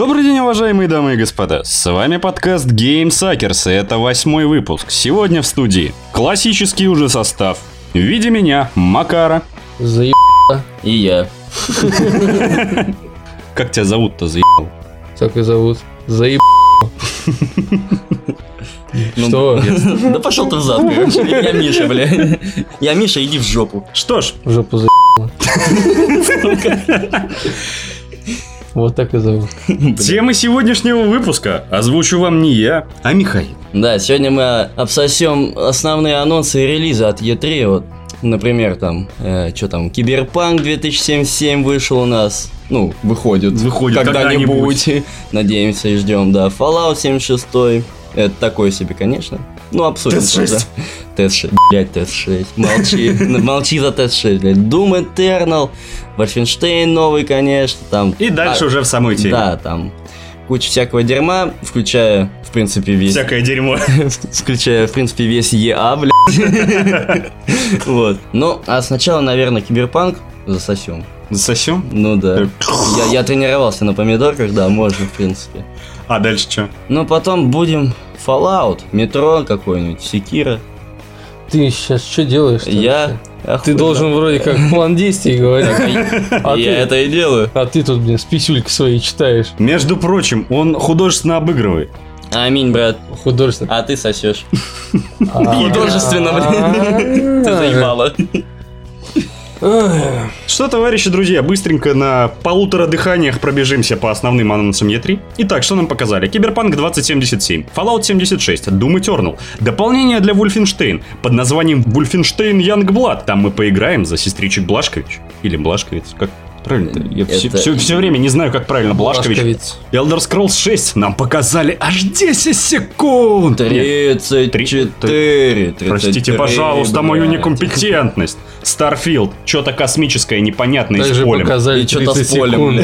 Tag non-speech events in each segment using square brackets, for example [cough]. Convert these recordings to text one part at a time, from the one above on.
Добрый день, уважаемые дамы и господа. С вами подкаст Game Suckers, и это восьмой выпуск. Сегодня в студии классический уже состав. В виде меня, Макара. Заеб... И я. [laughs] Как тебя зовут-то, заебал? Так и зовут. Заеб... Ну, Что? Да пошел ты в зад, короче. Я Миша, бля. Я Миша, иди в жопу. Что ж, В жопу заеб... [laughs] Вот так и зовут. [laughs] темы сегодняшнего выпуска озвучу вам не я, а Михаил. Да, сегодня мы обсосем основные анонсы и релизы от E3. Вот, например, там, что там, Киберпанк 2077 вышел у нас. Ну, выходит. Выходит когда-нибудь. [laughs] Надеемся и ждем, да. Fallout 76. Это такое себе, конечно. Ну, обсудим. Тест тоже. 6. Тест 6. Блять, тест 6. Молчи. [laughs] Молчи за тест 6, блядь. Doom Eternal. Wolfenstein новый, конечно. Там. И дальше А, уже в самой теме. Да, там куча всякого дерьма, включая, в принципе, весь... Всякое дерьмо. [laughs] Включая, в принципе, весь ЕА, блядь. [laughs] Вот. Ну, а сначала, наверное, киберпанк засосем. Засосем? Ну да. Я, я тренировался на помидорках, да, можно, в принципе. А дальше что? Но потом будем Fallout, метро какой-нибудь, Секира. Ты сейчас что делаешь? Я... Ты должен вроде как план действий говорить. А Я ты- это и делаю. А ты тут, блин, с свои читаешь. Между прочим, он художественно обыгрывает. Аминь, брат. Художественно. А ты сосешь. [laughs] А. Художественно, блин. Ты заебала. Что, товарищи, друзья, быстренько на полутора дыханиях пробежимся по основным анонсам E3. Итак, что нам показали? Киберпанк 2077, Fallout 76, Doom Eternal, дополнение для Wolfenstein под названием Wolfenstein Youngblood. Там мы поиграем за сестричек Блашкович. Или Блашковиц, как правильно? Я Это- все, время не знаю, как правильно. Блашкович. Блашковиц. Elder Scrolls 6 нам показали аж 10 секунд. Нет, 34. Простите, 33, пожалуйста, мою некомпетентность. Starfield, что-то космическое, непонятное с Также полем. показали И что-то 30 с полем,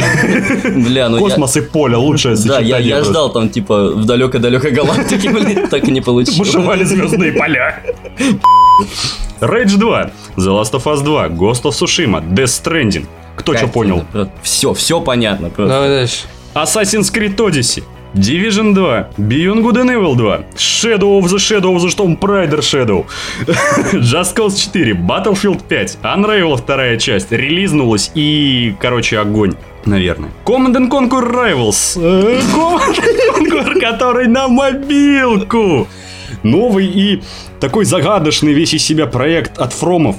бля. Ну я... Космос и поле, лучшее Да, сочетание. я, я ждал там, типа, в далекой-далекой галактике, блин, [laughs] так и не получилось. Бушевали звездные поля. [laughs] Rage 2, The Last of Us 2, Ghost of Tsushima, Death Stranding. Кто что понял? Все, все понятно просто. Давай дальше. Assassin's Creed Odyssey, Division 2, Beyond Good and Evil 2, Shadow of the Shadow of the Storm Prider Shadow, Just Cause 4, Battlefield 5, Unravel вторая часть, релизнулась и, короче, огонь. Наверное. Command and Conquer Rivals. э, Command and Conquer, который на мобилку. Новый и такой загадочный весь из себя проект от Фромов.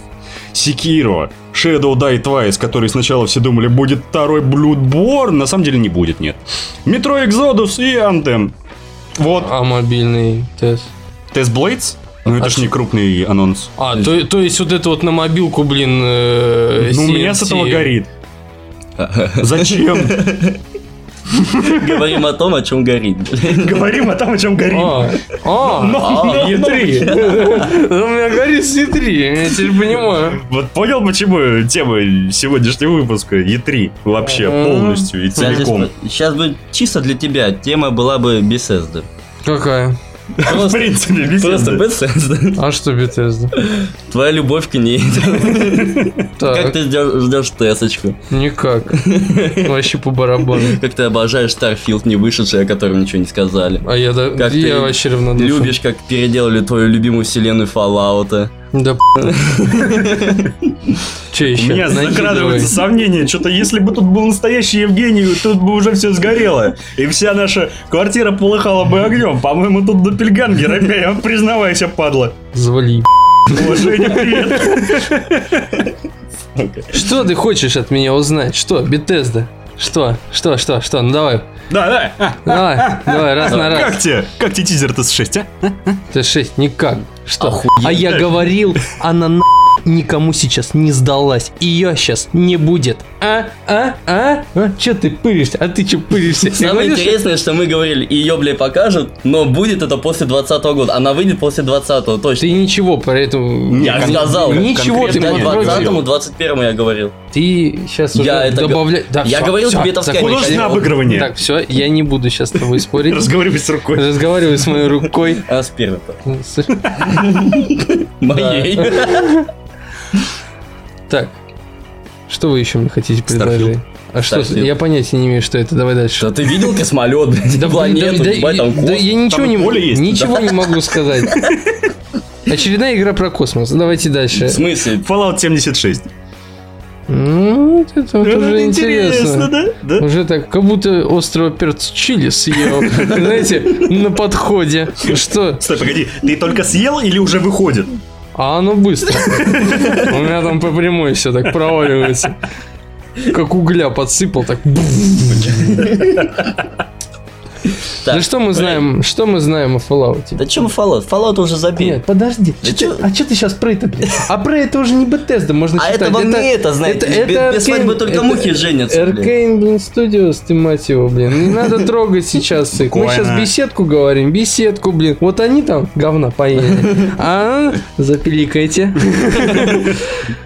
Секиро, Shadow Die Twice, который сначала все думали будет второй Bloodborne, на самом деле не будет, нет. Metro Exodus и Anthem. Вот, А мобильный тест. Test Blades? Ну это А ж не крупный анонс. А, то, то есть вот это вот на мобилку, блин, э, Ну у меня с этого горит. Зачем? [laughs] [laughs] Говорим о том, о чем горит. Говорим о том, о чем горит. А, а, Но- E3. У меня горит C3, я теперь понимаю. Вот понял, почему тема сегодняшнего выпуска E3 вообще полностью и целиком. Сейчас бы чисто для тебя тема была бы Bethesda. Какая? В Просто, принципе, просто беседа. Bethesda. А что Bethesda? Твоя любовь к ней. Как ты ждешь, тесочку? никак. Вообще по барабану. Как ты обожаешь Starfield, не вышедший, о котором ничего не сказали? А я, да, Как я ты вообще равнодушен. Любишь, как переделали твою любимую вселенную Fallout. Да [laughs] Че У еще? меня Накидывай. закрадывается сомнение, что-то если бы тут был настоящий Евгений, тут бы уже все сгорело. И вся наша квартира полыхала бы огнем. По-моему, тут допельгангер опять, признавайся, падла. Завали. Уважение, привет. Что ты хочешь от меня узнать? Что, Bethesda? Что? Что, что, что? Ну давай. Да, да. А, Давай, давай, раз на раз. Как тебе? Как тебе тизер-то с 6, а? Ты шесть, никак. Что? Охуеть. А я говорил, она на никому сейчас не сдалась. Ее сейчас не будет. А? А? А? а? Че ты пыришься? А ты че пыришься? Самое говорю, что- интересное, что мы говорили, ее, бля, покажут, но будет это после 20 года. Она выйдет после 20 точно. Ты ничего про это... Я сказал. Ничего ты нет. 20-му, 21 я говорил. Ты сейчас уже Я это г- добавляй... Да, я всё, говорил всё, тебе это в закончили. Художественное обыгрывание. Так, все, я не буду сейчас с тобой спорить. Разговаривай с рукой. Разговаривай с моей рукой. [laughs] А с первой-то. С- [laughs] Моей. Так, что вы еще мне хотите предложить? А что, я понятия не имею, что это. Давай дальше. Да ты видел космолет, блядь, Да, планету, да, да, там да я ничего не, ничего не могу сказать. [laughs] Очередная игра про космос. Давайте дальше. В смысле? Fallout 76. Ну, вот это вот уже интересно. да? Да. Уже так, как будто острого перца чили съел. [laughs] Знаете, на подходе. Что? Стой, погоди, ты только съел или уже выходит? А оно быстро. У меня там по прямой все так проваливается. Как угля подсыпал, так. [laughs] Так, Да что мы знаем, что мы знаем о Fallout? Да чё мы Fallout? Fallout уже забили. Нет, подожди. Да Чё чё? ты- а что ты сейчас про это, блядь? А про это уже не Bethesda, можно А считать. это вам не это, знаете, без- без свадьбы только мухи женятся, блин. Аркейн, блин, Studios, ты мать его, блин. Не надо [laughs] трогать сейчас их. Мы сейчас беседку говорим, беседку, блин. Вот они там говна поели. [laughs] А запиликайте. [laughs]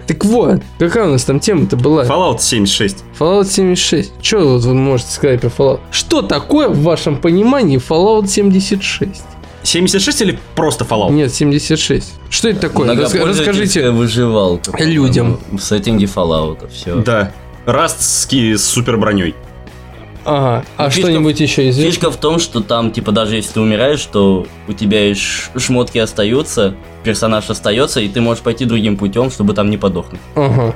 Так вот, какая у нас там тема-то была? Fallout 76. Fallout 76. Что вот вы можете сказать про Fallout? Что такое в вашем понимании Fallout 76? 76 или просто Fallout? Нет, 76. Что это такое? Расскажите. выживалка. людям. В сеттинге Fallout, все. Да. Растски с супер броней. Ага. А Фишка- что-нибудь еще известно? Фишка в том, что там, типа, даже если ты умираешь, то у тебя и шмотки остаются, персонаж остается, и ты можешь пойти другим путем, чтобы там не подохнуть. Ага.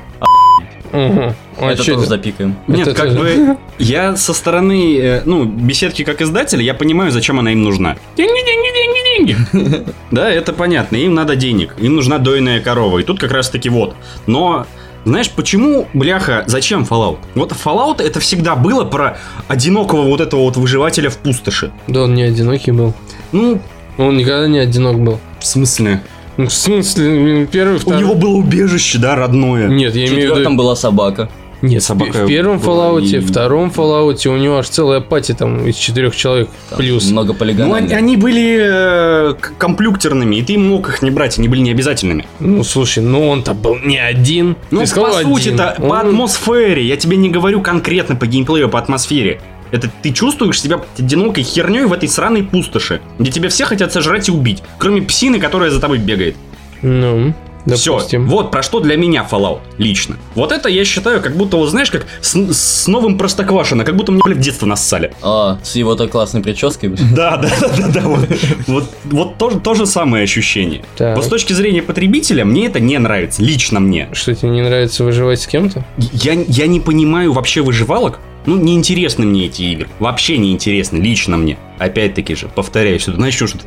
Ага. А это тоже это? запикаем. Нет, Это как тоже- бы я со стороны, э, ну, беседки как издателя, я понимаю, зачем она им нужна. Деньги, деньги, деньги, деньги. Да, это понятно, им надо денег, им нужна дойная корова, и тут как раз таки вот. Но знаешь, почему, бляха, зачем Fallout? Вот Fallout это всегда было про одинокого вот этого вот выживателя в пустоши. Да он не одинокий был. Ну, Он никогда не одинок был. в смысле? Ну, в смысле, первый, У второй... него было убежище, да, родное. Нет, я В имею в виду... была собака. Нет, собака в первом Fallout, и- втором Fallout у него аж целая пати там из четырех человек Там плюс. Много Ну, полигональных. они, они были э, комплюктерными, и ты мог их не брать, они были не обязательными. Ну, слушай, ну он-то был не один. Ну, Ты сказал по сути, один. это Он- по атмосфере. Я тебе не говорю конкретно по геймплею, по атмосфере. Это ты чувствуешь себя одинокой херней в этой сраной пустоши, где тебя все хотят сожрать и убить, кроме псины, которая за тобой бегает. Ну, Все. допустим. Вот про что для меня Fallout лично. Вот это я считаю, как будто, вот знаешь, как с, с новым Простоквашино, как будто мне, блядь, в детство нассали. А, с его-то классной прической. [laughs] Да, да, да, да, да. Вот, вот, вот то, то же самое ощущение. Так. Вот с точки зрения потребителя, мне это не нравится. Лично мне. Что тебе не нравится выживать с кем-то? Я, я не понимаю вообще выживалок. Ну, неинтересны мне эти игры. Вообще неинтересны, лично мне. Опять-таки же, повторяю, что начнешь что-то.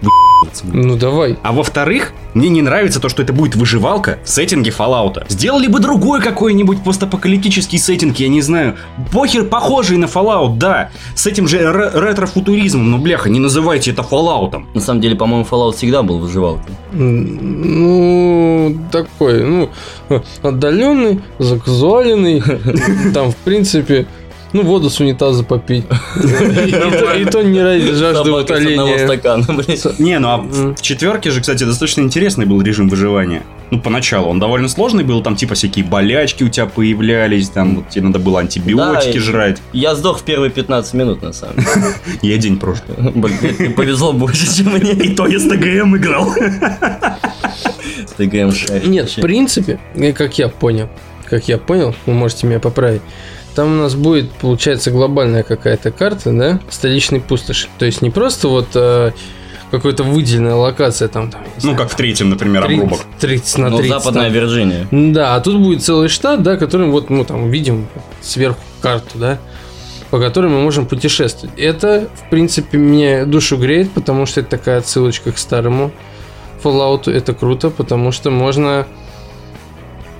Ну давай. А во-вторых, мне не нравится то, что это будет выживалка в сеттинге Fallout. Сделали бы другой какой-нибудь постапокалиптический сеттинг, я не знаю. Похер похожий на Fallout, да. С этим же ре- ретро-футуризмом, но бляха, не называйте это Fallout. На самом деле, по-моему, Fallout всегда был выживалкой. Ну, такой, ну, отдаленный, заказуаленный. [laughs] Там, в принципе, ну, воду с унитаза попить. И то- не ради жажды с утоления. Не, ну а в четверке же, кстати, достаточно интересный был режим выживания. Ну, поначалу он довольно сложный был, там типа всякие болячки у тебя появлялись, там вот тебе надо было антибиотики жрать. Я сдох в первые 15 минут, на самом деле. [laughs] Я день прожил. [laughs] Повезло больше, чем мне. [laughs] И то я с ТГМ играл. Ты ГМ шаришь. Нет, в принципе, как я понял, как я понял, вы можете меня поправить, там у нас будет, получается, глобальная какая-то карта, да, столичной пустоши. То есть не просто вот э, какая-то выделенная локация там, там, Ну, знаю, как в третьем, например, 30, обрубок. 30 на Ну, 30. западная там. Вирджиния. Да, а тут будет целый штат, да, который вот мы там видим сверху карту, да, по которой мы можем путешествовать. Это, в принципе, мне душу греет, потому что это такая отсылочка к старому Fallout. Это круто, потому что можно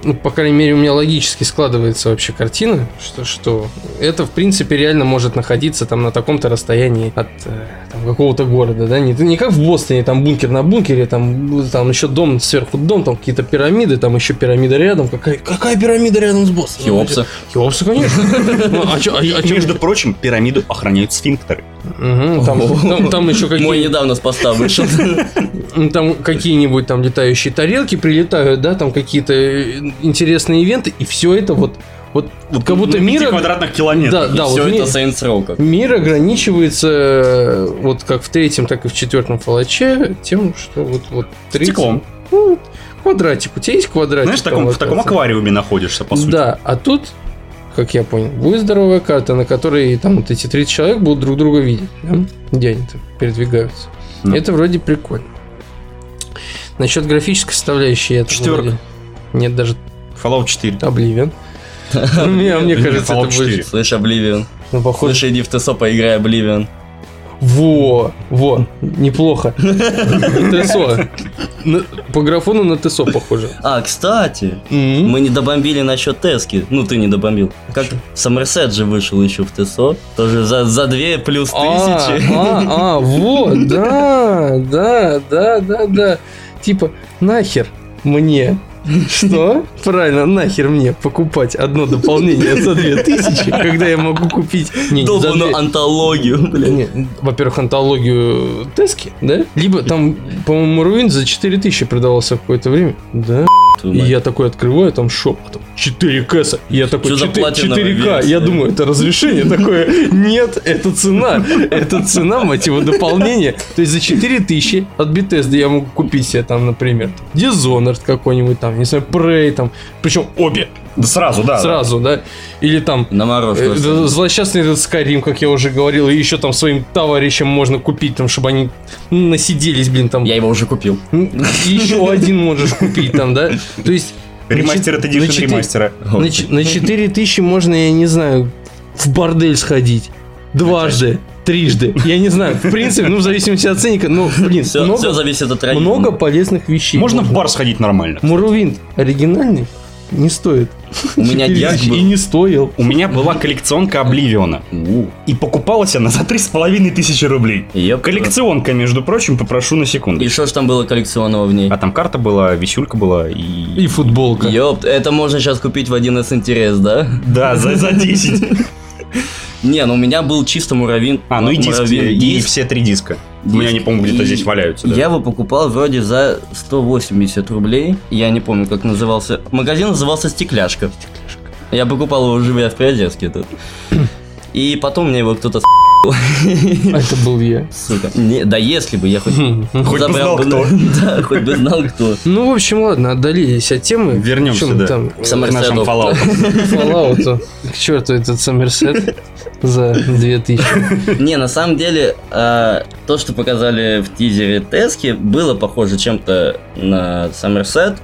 ну, по крайней мере, у меня логически складывается вообще картина, что, что это, в принципе, реально может находиться там на таком-то расстоянии от э, там, какого-то города, да, не, не как в Бостоне, там бункер на бункере, там, там еще дом сверху дом, там какие-то пирамиды, там еще пирамида рядом, какая, какая пирамида рядом с Бостоном? Хеопса. Хеопса, конечно. Ну, а а- а между прочим, пирамиду охраняют сфинктеры. Там, еще Мой какие недавно с поста вышел. Там какие-нибудь там летающие тарелки прилетают, да, там какие-то э, интересные ивенты, и все это вот, вот, Вот как будто пяти мир, квадратных километров. Да, да, Все вот это Saints Row как. мир ограничивается э, вот как в третьем, так и в четвертом фалаче тем, что вот, вот 30, Стеклом. ну, квадратик, у тебя есть квадратик? Знаешь, в там таком, в таком аквариуме находишься, по сути. Да, а тут как я понял, будет здоровая карта, на которой там вот эти 30 человек будут друг друга видеть, да? где они там передвигаются. Ну. Это вроде прикольно. Насчет графической составляющей это Четверка. вроде- Нет, даже Fallout 4. Oblivion. [laughs] Мне, мне кажется, это будет... 4. Слышь, Обливион. Ну, похоже... Слышь, иди в ТСО, поиграй Обливион. Во, во, неплохо. ТСО. По графону на ТСО похоже. А, кстати, мы не добомбили насчет Тески. Ну, ты не добомбил. Как Сомерсет же вышел еще в ТСО. Тоже за, за 2 плюс А, тысячи. а, а, вот, да, да, да, да, да. Типа, нахер мне. Что? Правильно, нахер мне покупать одно дополнение за 2000, когда я могу купить... Не, Долбаную две- антологию, блин. Во-первых, антологию Тески, да? Либо там, по-моему, Руин за 4000 продавался какое-то время. Да. И я такой открываю, там шоп, там 4 кэса. И я такой, Чё за 4, платиновая 4К. версия? Я думаю, это разрешение такое. Нет, это цена. Это цена, мать его, дополнения. То есть за 4000 от Bethesda я могу купить себе там, например, Dishonored какой-нибудь там, не знаю, Prey там. Причем обе Да сразу, да. сразу, да. Или там На морожку. Э, Злосчастный этот Skyrim, как я уже говорил, и еще там своим товарищам можно купить, там, чтобы они насиделись, блин, там. Я его уже купил. Еще один можешь купить там, да? То есть... Ремастер это четыре- ремастера. На, ч- на 4000 можно, я не знаю, в бордель сходить. Дважды, трижды. Я не знаю. В принципе, ну, в зависимости от ценника, ну, блин, Все, много, зависит от района. много полезных вещей. Можно в бар сходить нормально. Муровинт оригинальный не стоит. У меня 4000 диск был. И не стоил. У меня была коллекционка Обливиона. И покупалась она за три с половиной тысячи рублей. Коллекционка, между прочим, попрошу на секунду. И что ж там было коллекционного в ней? А там карта была, висюлька была и... И футболка. Ёпт, это можно сейчас купить в 1С интерес, да? Да, за, за 10. [laughs] Не, ну у меня был чисто муравин. А, ну и диск, и все три диска. У Диск. меня, не помню, где-то И здесь валяются. да. Я его покупал вроде за 180 рублей. Я не помню, как назывался. Магазин назывался Стекляшка. Я покупал его живя в Приозерске тут. И потом мне его кто-то А это был я. сука. Не, да если бы я хоть... Хоть бы забрал знал, кто. [laughs] Да, хоть бы знал кто. Ну, в общем, ладно, отдалились от темы. Вернемся, да. Там, К нашим Shadow. Fallout. Fallout. К черту этот Сомерсет за 2000. [laughs] Не, на самом деле, а, то, что показали в тизере Тески, было похоже чем-то на Сомерсет,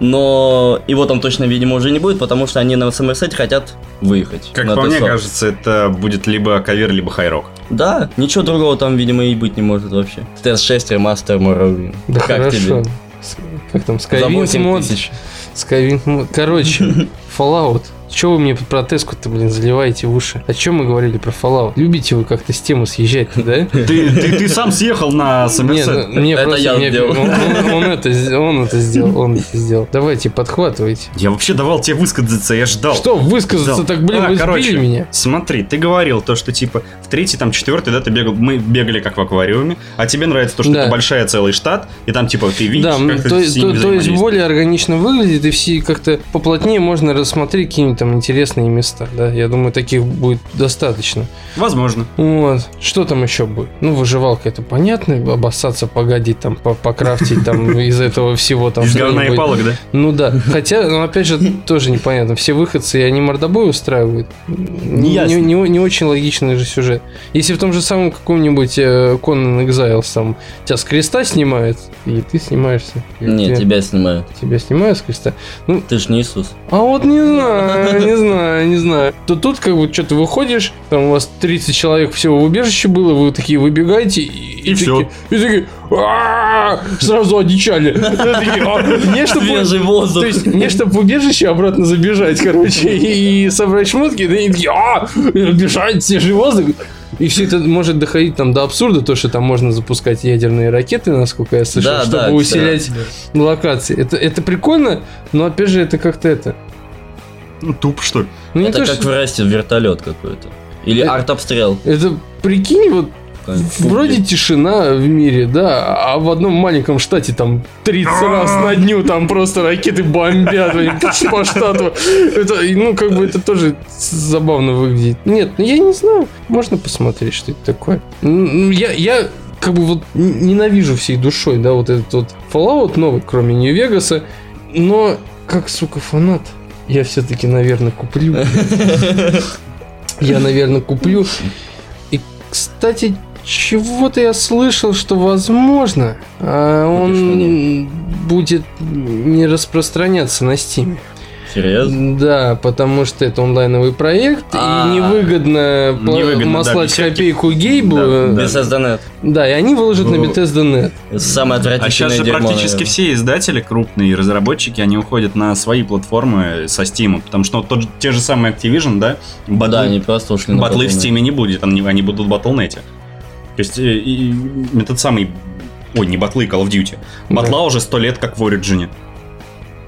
но его там точно, видимо, уже не будет, потому что они на Сомерсете хотят выехать. Как по мне кажется, это будет либо кавер, либо хайрок. Да, ничего другого там, видимо, и быть не может вообще. TS6 ремастер Morrowind. Да как хорошо. тебе? С- Как там, 8 мод? тысяч. Skywind мод. Короче, [laughs] Fallout. Че вы мне про теску-то, блин, заливаете в уши? О чем мы говорили про Fallout? Любите вы как-то с темы съезжать, да? Ты, ты, ты сам съехал на Сомерсет. ну, мне Это просто я мне- сделал. он, он- он это, сделал, он это сделал, он это сделал. Давайте, подхватывайте. Я вообще давал тебе высказаться, я ждал. Что, высказаться Ждал. так, блин, А, вы короче, сбили меня. Смотри, ты говорил то, что типа в третий, там, четвертый, да, ты бегал, мы бегали как в аквариуме, а тебе нравится то, что Да. это большая целый штат, и там типа ты видишь, Да, как ты то, с то- то есть более органично выглядит, и все как-то поплотнее можно рассмотреть какие-нибудь там интересные места. Да, я думаю, таких будет достаточно. Возможно. Вот. Что там еще будет? Ну, выживалка, это понятно. Обоссаться, погадить, там, по- покрафтить там [laughs] из этого всего там. Из говна и палок, да? Ну да. Хотя, ну, опять же, тоже непонятно. Все выходцы, и они мордобой устраивают. Не, ясно. не, не очень логичный же сюжет. Если в том же самом каком-нибудь э, Conan Exiles там тебя с креста снимает, и ты снимаешься. И Не, тебя, тебя снимают. тебя снимают с креста. Ну, Ты ж не Иисус. а вот не знаю, [laughs] не знаю, не знаю. То тут как бы что-то выходишь, там у вас 30 человек всего в убежище было, вы такие выбегаете и, такие- И такие сразу одичали. [laughs] Такие, «А, Не чтобы то есть не чтобы в убежище обратно забежать, короче, и собрать шмотки, да и такие, а, бежать, свежий воздух. И все это может доходить там до абсурда, то, что там можно запускать ядерные ракеты, насколько я слышал, Да, чтобы да, усилять локации. Это, это прикольно, но опять же это как-то это. Ну, туп, что ли? Ну, Это то, как что- в Расте вертолет какой-то. Или Это- артобстрел. Это прикинь, вот вроде тишина в мире, да, а в одном маленьком штате там 30 раз на дню там просто ракеты бомбят по штату. Это, ну, как бы это тоже забавно выглядит. Нет, ну я не знаю, можно посмотреть, что это такое. Ну, Я, я как бы вот ненавижу всей душой, да, вот этот вот Fallout новый, кроме Нью-Вегаса, но как, сука, фанат, Я все-таки, наверное, куплю. Я, наверное, куплю. И, кстати, чего-то я слышал, что возможно, а он будет не распространяться на Steam. Серьезно? Да, потому что это онлайновый проект, А, и невыгодно, пла- невыгодно, да, маслать десятки. копейку Гейбу. Да, да. Без SDNet. Да, и они выложат на Ну, Bethesda.net. Самое А отвратительное сейчас же дерьмо, практически наверное. все издатели крупные и разработчики, они уходят на свои платформы со Steam, потому что тот те же самые Activision, да, батлы, Да, они просто ушли на батлы в. Steam не будет, они, они будут в Battle.net. То есть и, и этот самый, ой, не батлы, Call of Duty. Батла уже сто лет как в Origin.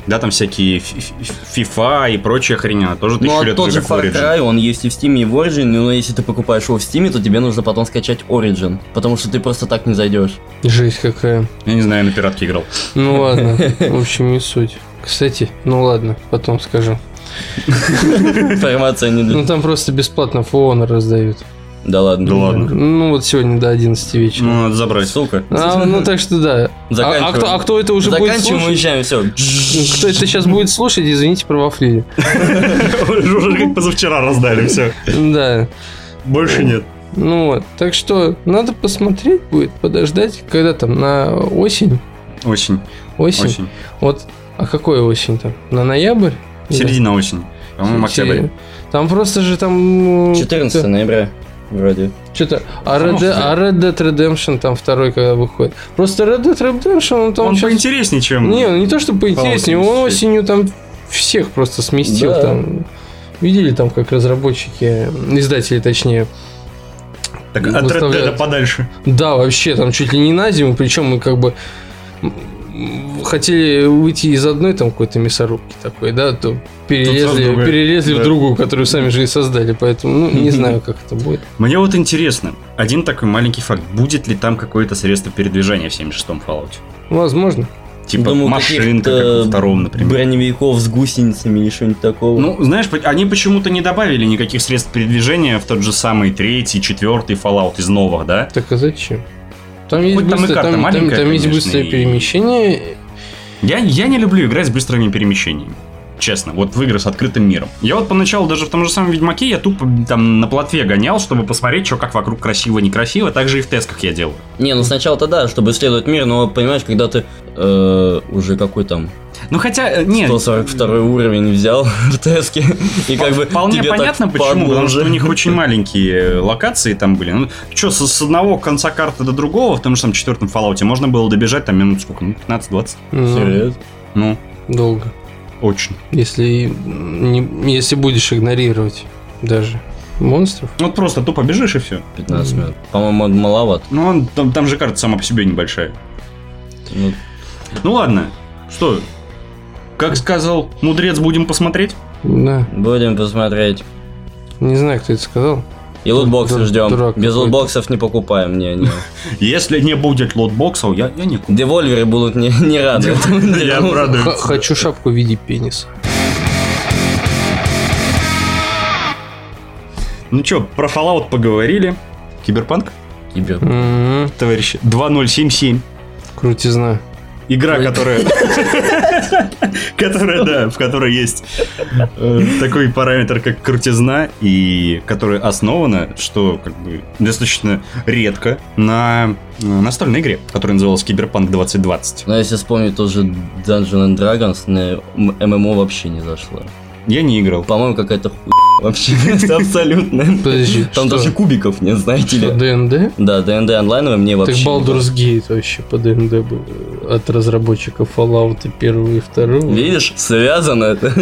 Да, там всякие FIFA и прочая хрень, она тоже тысячу Ну, а лет тот же Far. Cry, он есть и в Steam, и в Origin, но если ты покупаешь его в Steam, то тебе нужно потом скачать Origin, потому что ты просто так не зайдешь. Жесть какая. Я не знаю, я на пиратке играл. Ну ладно, [laughs] в общем, не суть. Кстати, ну ладно, потом скажу. [laughs] Информация не... Ну там просто бесплатно фоон раздают. Да ладно. Да ладно. Ну вот сегодня до 11 вечера. Ну, надо забрать. Сука. А, ну так что да. А, а Заканчиваем. кто, а кто это уже будет Заканчиваем, слушать? уезжаем, все. Кто это сейчас будет слушать, извините, провафлили. [laughs] Уже как позавчера раздали, все. Да. Больше нет. Ну вот. Так что надо посмотреть будет, подождать, когда там на осень. Осень. Осень. Осень. Вот. А какой осень там? На ноябрь? Середина осени. По-моему, октябрь. Там просто же там... 14 ноября, вроде. Что-то... А Red, Dead- а Red Dead Redemption там второй когда выходит. Просто Red Dead Redemption, он там Он щас- поинтереснее, чем... Не, ну не то, что поинтереснее, он Fallout 76. осенью там всех просто сместил. Да. Там. Видели там, как разработчики, издатели точнее. Так от Red. Dead подальше. Да, вообще, там чуть ли не на зиму, причем мы как бы хотели уйти из одной там какой-то мясорубки такой, да, то перелезли, другая. перелезли в Да. другую, которую сами же и создали, поэтому, ну, не [laughs] знаю, как это будет. Мне вот интересно, один такой маленький факт, будет ли там какое-то средство передвижения в 76-м Fallout? Возможно. Типа Думаю, машинка, как во втором, например. Броневиков с гусеницами или что-нибудь такого. Ну, знаешь, они почему-то не добавили никаких средств передвижения в тот же самый третий, четвертый Fallout из новых, да? Так а зачем? Там есть, Хоть там и там, там- маленькая, там есть конечно, быстрое и- перемещение. Я, я не люблю играть с быстрыми перемещениями. Честно, вот в игры с открытым миром. Я вот поначалу даже в том же самом Ведьмаке я тупо там на плотве гонял, чтобы посмотреть, что как вокруг красиво, некрасиво. Так же и в тесках я делаю. Не, ну сначала-то да, чтобы исследовать мир, но понимаешь, когда ты э, уже какой там Ну хотя, э, нет, 142 уровень взял [laughs] в Теске, и как бы Вполне понятно почему, потому что у них очень маленькие локации там были. Ну, что, с, одного конца карты до другого, в том же самом четвертом Fallout, можно было добежать там минут сколько, ну, 15-20. Ну, Серьезно? Ну, долго. очень. Если, не, если будешь игнорировать даже монстров. Ну, Вот просто тупо бежишь и все. 15 минут. По-моему, маловато. Ну, он, там, там же карта сама по себе небольшая. Ну, Ну ладно, что, как сказал мудрец, будем посмотреть? Да. будем посмотреть. Не знаю, кто это сказал. И лутбоксы Дур- ждем. дурак Без лутбоксов не покупаем. Не, не. Если не будет лутбоксов, я, я не куплю. Devolver ы будут не, не рады. Я. Х- хочу шапку в виде пениса. Ну что, про Fallout поговорили. Киберпанк, Кибер. М, товарищи, 2077. Крутизна. Игра, Ой. которая... [laughs] Которая, да, в которой есть э, такой параметр, как крутизна, и которая основана, что как бы достаточно редко, на э, настольной игре, которая называлась Киберпанк 2020. Но если вспомнить тоже Dungeon and Dragons, на ММО вообще не зашло. Я не играл. По-моему, какая-то хуй вообще. [laughs] Это абсолютно. Подожди, Там что? даже кубиков нет, знаете Что, ли. ДНД? Да, ДНД онлайновый мне Так вообще... не Baldur's Gate вообще по ДНД был от разработчиков Fallout первого и второго. Видишь, связано это. [laughs]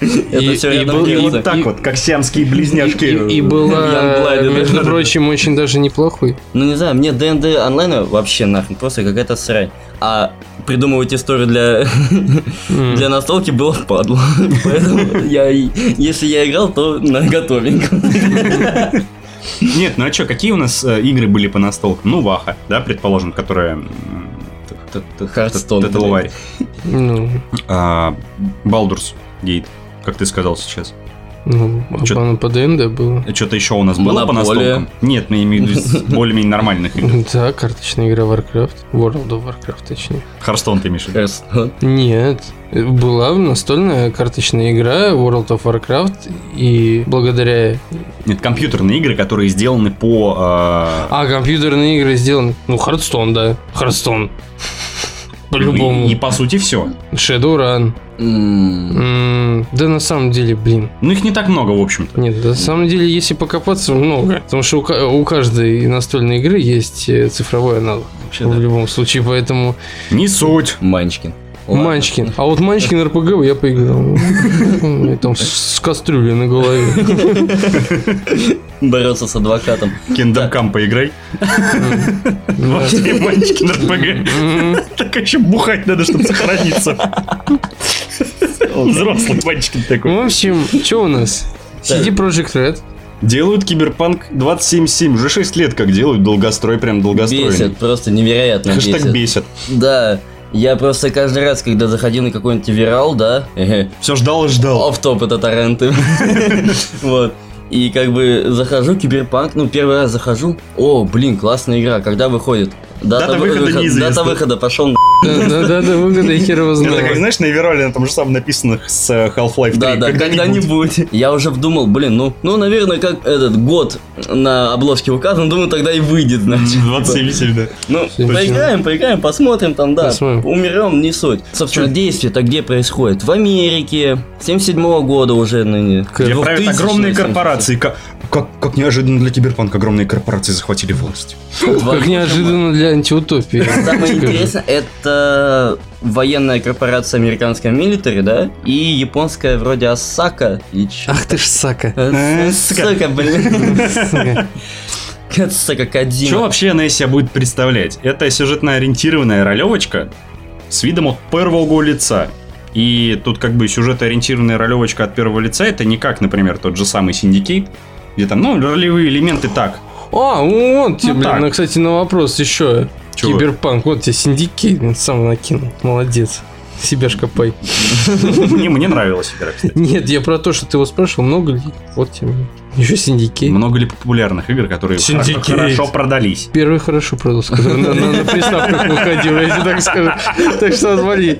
И- Это все и рядом И вот так И- вот, как сиамские близняшки. И, и была, между прочим, очень даже неплохой. Ну не знаю, мне ДНД онлайн вообще нахрен, просто какая-то срань. А придумывать историю для, М. для настолки было впадло. Поэтому я, если я играл, то на готовеньком. Нет, ну а что, какие у нас э, игры были по настолкам? Ну, Ваха, да, предположим, которая... Таталвари. Ну, Балдурс Гейт, как ты сказал сейчас. Ну, а Чё- по, ДНД было. Что-то еще у нас было по настолкам? Нет, мы имеем в виду [laughs] более-менее нормальных игр. [laughs] Да, карточная игра Warcraft. World of Warcraft, точнее. Харстон ты имеешь в. Нет, была настольная карточная игра World of Warcraft, и благодаря... Нет, компьютерные игры, которые сделаны по... э, А, компьютерные игры сделаны... Ну, Hearthstone, да. Hearthstone. По-любому. И, и по сути все. Shadowrun. М, М, Да на самом деле, блин. Ну их не так много, в общем-то. Нет, на самом деле, если покопаться, много. Потому что у, у каждой настольной игры есть э, цифровой аналог. Вообще, в да. любом случае, поэтому Не суть. Манчкин. Ладно. Манчкин. А вот Манчкин РПГ я поиграл. Там с кастрюлей на голове. Бороться с адвокатом. Come поиграй. Вообще, мальчики на РПГ. Так еще бухать надо, чтобы сохраниться. Взрослый мальчик такой. В общем, что у нас? CD Project Red. Делают Киберпанк 2077. Уже 6 лет как делают. Долгострой, прям долгостройный. Бесит, просто невероятно Хэштег бесит. бесит. Да, я просто каждый раз, когда заходил на какой-нибудь вирал, да, [laughs] Все ждал и ждал. оф-топ это торренты. [laughs] Вот. И как бы захожу, киберпанк, ну первый раз захожу, о, блин, классная игра, когда выходит? Дата выхода выход- неизвестна. Дата выхода пошел [laughs] на Да-да-да, выгода, я хер его Это как, знаешь, на Вероле на том же самом написано с э, Half-Life 3. Да, да, когда-нибудь. Я уже вдумал, блин, ну, ну, наверное, как этот год на обложке указан, думаю, тогда и выйдет, значит. 27, да. Ну, Точно. поиграем, поиграем, посмотрим там, да. Посмотрим. Умерем, не суть. Собственно, действие-то где происходит? В Америке, 77 года уже ныне. Где правят 2000, огромные 70. корпорации. Как, как, как неожиданно для Киберпанка огромные корпорации захватили власть. Как неожиданно для антиутопии. [laughs] Самое интересное, это военная корпорация американская милитари, да? И японская вроде чё? Ах ты ж сака. Э, сука. Сука, блин. Сука, Кодзима. Что вообще она из себя будет представлять? Это сюжетно-ориентированная ролевочка с видом от первого лица. И тут как бы сюжетно-ориентированная ролевочка от первого лица, это не как, например, тот же самый Syndicate, где там, ну, ролевые элементы так. А, вот тебе, Ну блин, так. ну, кстати, на вопрос еще. Чего? Киберпанк, вот тебе Syndicate сам накинул. Молодец. Себя ж копай. Мне, мне нравилась игра, кстати. Нет, я про то, что ты его спрашивал, много ли? Вот тебе. Еще синдикейт. Много ли популярных игр, которые хорошо, хорошо продались? Первый хорошо продался, который на, на- на приставках выходил, если так скажу. Так что отвали.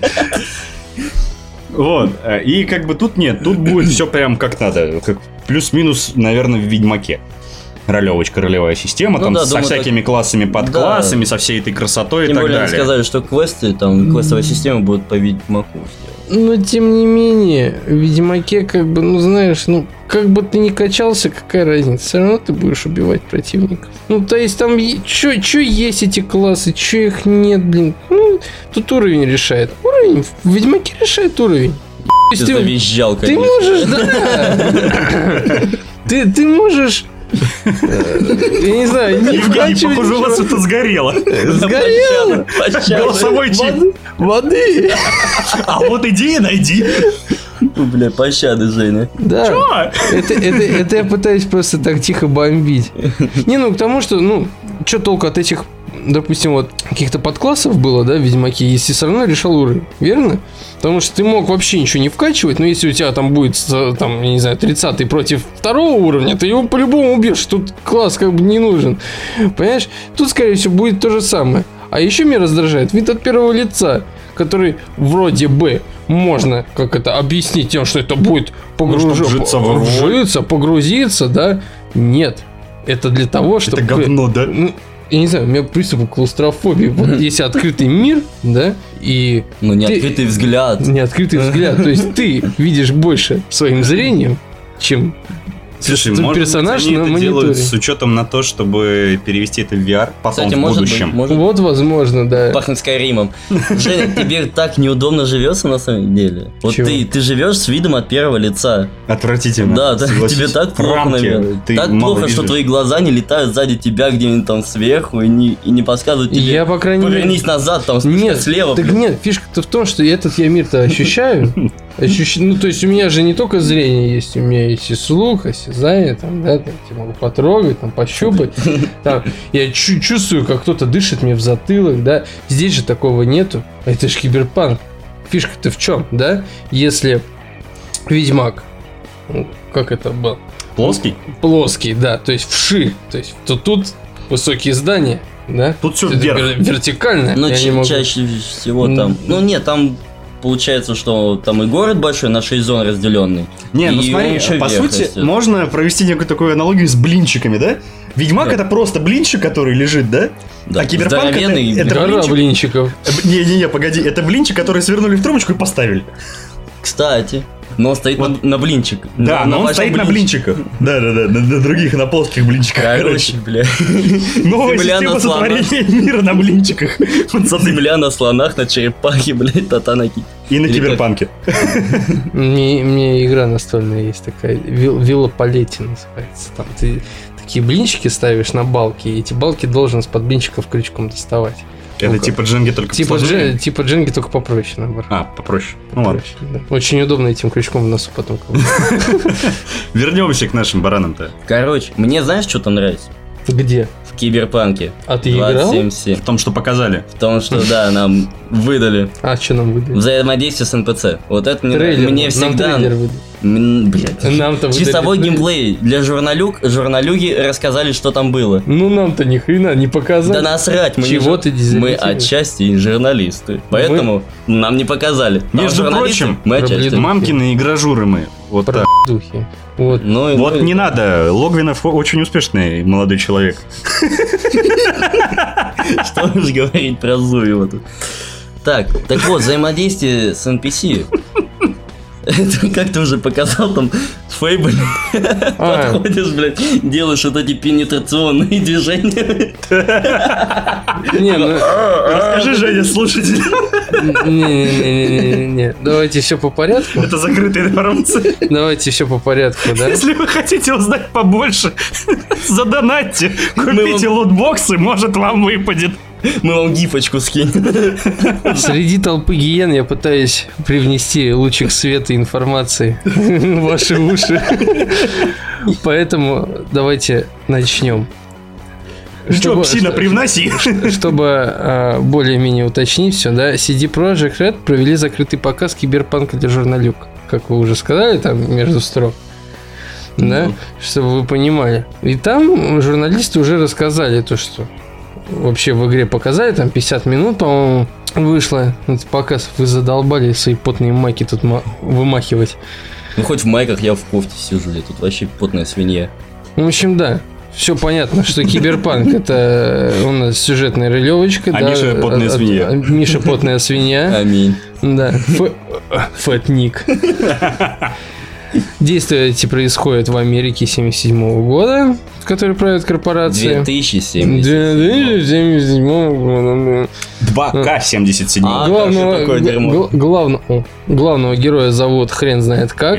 Вот. э, И как бы тут нет, тут будет все прям как надо. Как плюс-минус, наверное, в Ведьмаке. Ролевочка, ролевая система, Ну там да, со думаю, всякими классами, подклассами, со всей этой красотой Тем и так более они далее. сказали, что квесты, там, квестовая система будет по Ведьмаку сделана. Но тем не менее, в Ведьмаке, как бы, ну знаешь, ну, как бы ты ни качался, какая разница, все равно ты будешь убивать противников. Ну, то есть там, что есть эти классы, что их нет, блин. Ну, тут уровень решает. Уровень, в Ведьмаке решает уровень. Ты ты, завизжал, ты конечно. можешь, да. [laughs] Ты, ты можешь, я не знаю, не Евгений, вкачивать похоже, у вас это сгорело. Сгорело. Голосовой чип. Воды. А вот иди и найди. Бля, пощады, Женя. Да. Чё? Это, это, это я пытаюсь просто так тихо бомбить. Не, ну к тому, что, ну, что толку от этих, допустим, вот каких-то подклассов было, да, в Ведьмаке, если все равно решал уровень, верно? Потому что ты мог вообще ничего не вкачивать, но если у тебя там будет, там, я не знаю, 30 против второго уровня, ты его по-любому убьешь, тут класс как бы не нужен. Понимаешь? Тут, скорее всего, будет то же самое. А еще меня раздражает вид от первого лица, который вроде бы можно, как это, объяснить тем, что это будет роль. вжиться, погрузиться, да? Нет. Это для того, чтобы... Это говно, да? Ну, я не знаю, у меня приступ клаустрофобии. Вот [laughs] если открытый мир, да, и Ну, не Ты- открытый взгляд. неоткрытый взгляд, то есть ты видишь больше своим зрением, чем Слушай, может персонаж быть, они на это мониторе. делают с учетом на то, чтобы перевести это в VR потом Кстати, в может быть, будущем. может Вот, возможно, да. пахнет Скайримом. [laughs] Женя, тебе так неудобно живется на самом деле. Вот Чего? ты, ты живешь с видом от первого лица. Отвратительно. Да, да, согласись. тебе так плохо, наверное. ты Так плохо, что видишь. твои глаза не летают сзади тебя где-нибудь там сверху и не, и не подсказывают тебе. Я, по крайней мере... Повернись назад, там Нет, слева. так блин. нет, фишка-то в том, что я этот я мир-то ощущаю. [laughs] Ощущ- Ну, то есть у меня же не только зрение есть, у меня есть и слух, осязание, там, да, там, я могу потрогать, там, пощупать. [laughs] Там, я чу- чувствую, как кто-то дышит мне в затылок, да. Здесь же такого нету. Это же киберпанк. Фишка-то в чем, да? Если Ведьмак, ну, как это был? Плоский? Плоский, да, то есть вши. То есть то тут высокие здания, да? Тут все вверх. вер- вертикально. Ну, я ча- не могу. чаще всего там. Ну нет, там получается, что там и город большой на 6 зон разделенный. Не, ну смотри, по вверх сути, растет. можно провести некую такую аналогию с блинчиками, да? Ведьмак Да. это просто блинчик, который лежит, да? Да, А киберпанк это, это Гора блинчик. блинчиков. Э, Не-не-не, погоди, это блинчик, который свернули в трубочку и поставили. Кстати, но он стоит Вот. на, на блинчик. Да, На- но на он стоит на блинчике. блинчиках. [laughs] Да-да-да, на, на других, на плоских блинчиках. Короче, бля. [laughs] Новая земля система на слонах. сотворения мира на блинчиках. [laughs] Земля на слонах, на черепахе, блядь, татанаки. И на Или киберпанке. Мне, мне игра настольная есть такая, вил, Вилла Палетти называется. Там ты такие блинчики ставишь на балки, и эти балки должен с-под блинчиков крючком доставать. Это Ну-ка. типа дженги только Типа, посложнее? джен, типа дженги, только попроще, наоборот. А, попроще. Ну ладно. Попроще, да. Очень удобно этим крючком в носу потом. [laughs] Вернемся к нашим баранам-то. Короче, мне знаешь, что там нравится? Где? Киберпанке. А ты играл? 27.7. В том, что показали. В том, что, да, нам выдали А что нам выдали? взаимодействие с НПЦ. Вот это мне, Трейлер. мне Нам всегда... трейлер выдали. М, Блядь. Нам-то Часовой геймплей. Для журналюг, журналюги рассказали, что там было. Ну нам-то ни хрена не показали. Да насрать, мы не Чего жур- ты Мы отчасти журналисты. Поэтому нам не показали. А Между журналисты прочим, мы отчасти. Мамкины игражуры мы. Вот Про так. духи. Вот. Ну, Вот ну, и- не надо. Логвинов очень успешный молодой человек. Что уж говорить про Зуева тут. Так, так вот, взаимодействие с NPC. Как ты уже показал там Фейбл. А, Подходишь, блядь, делаешь вот эти пенетрационные движения. не, ну, Расскажи, Женя, слушатель. не-не-не-не-не. Давайте все по порядку. Это закрытая информация. Давайте все по порядку, да? Если вы хотите узнать побольше, [laughs] задонатьте, купите лутбоксы, может вам выпадет. Мы вам гифочку скинем. Среди толпы гиен я пытаюсь привнести лучик света и информации в ваши уши. Поэтому давайте начнем. Что, Чтобы- псина, привноси. Чтобы а, более-менее уточнить все, да, CD Projekt Red провели закрытый показ киберпанка для журналюк. Как вы уже сказали, там между строк. Да, Ну. чтобы вы понимали. И там журналисты уже рассказали то, что вообще в игре показали, там 50 минут, по-моему, вышло этот показ. Вы задолбали свои потные маки тут ма- вымахивать. Ну хоть в майках я в кофте сижу, я тут вообще потная свинья. В общем, да. Все понятно, что киберпанк это у нас сюжетная ролевочка. А да, Миша потная от- свинья. от- Миша потная свинья. Аминь. Да. Ф- Фэтник. [laughs] Действия эти происходят в Америке 77 года, в которой правит корпорация. 2070. 2077 года. 2К77. А, Главного, такое дерьмо? гл- главно- о, главного героя зовут хрен знает как.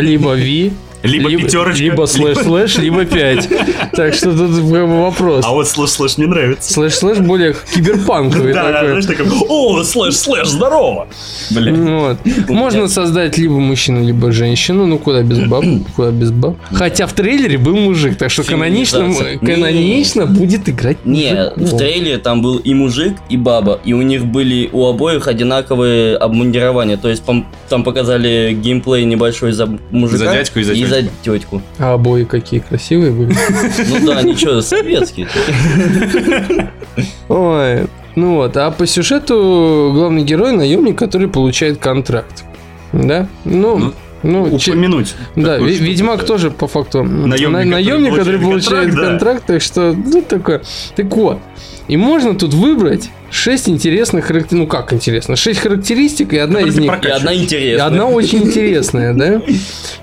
Либо Ви, Либо пятерочка. либо слэш-слэш, либо 5. [laughs] Так что тут вопрос. А вот слэш-слэш мне нравится. Слэш-слэш более киберпанковый Да, знаешь, такой, о, слэш-слэш, здорово. Вот. [laughs] Можно создать либо мужчину, либо женщину. Ну, куда без баб, куда без баб. Хотя в трейлере был мужик, так что канонично, канонично будет играть Не, в трейлере там был и мужик, и баба, и у них были у обоих одинаковые обмундирования. То есть там показали геймплей небольшой за мужика За дядьку и за за тетку. А обои какие красивые были. Ну да, ничего, советские. [laughs] Ой. Ну вот, а по сюжету главный герой наемник, который получает контракт. Да? Ну, ну, че- Упомянуть. Да, штуку, Ведьмак да. тоже по факту Наемник, на- который наемник, который получает получает контракт, контракт, да. так что ну такое. Так вот, и можно тут выбрать 6 интересных характеристик. Ну как интересно? 6 характеристик, и одна Которые из них. И одна И интересная. одна очень интересная, да?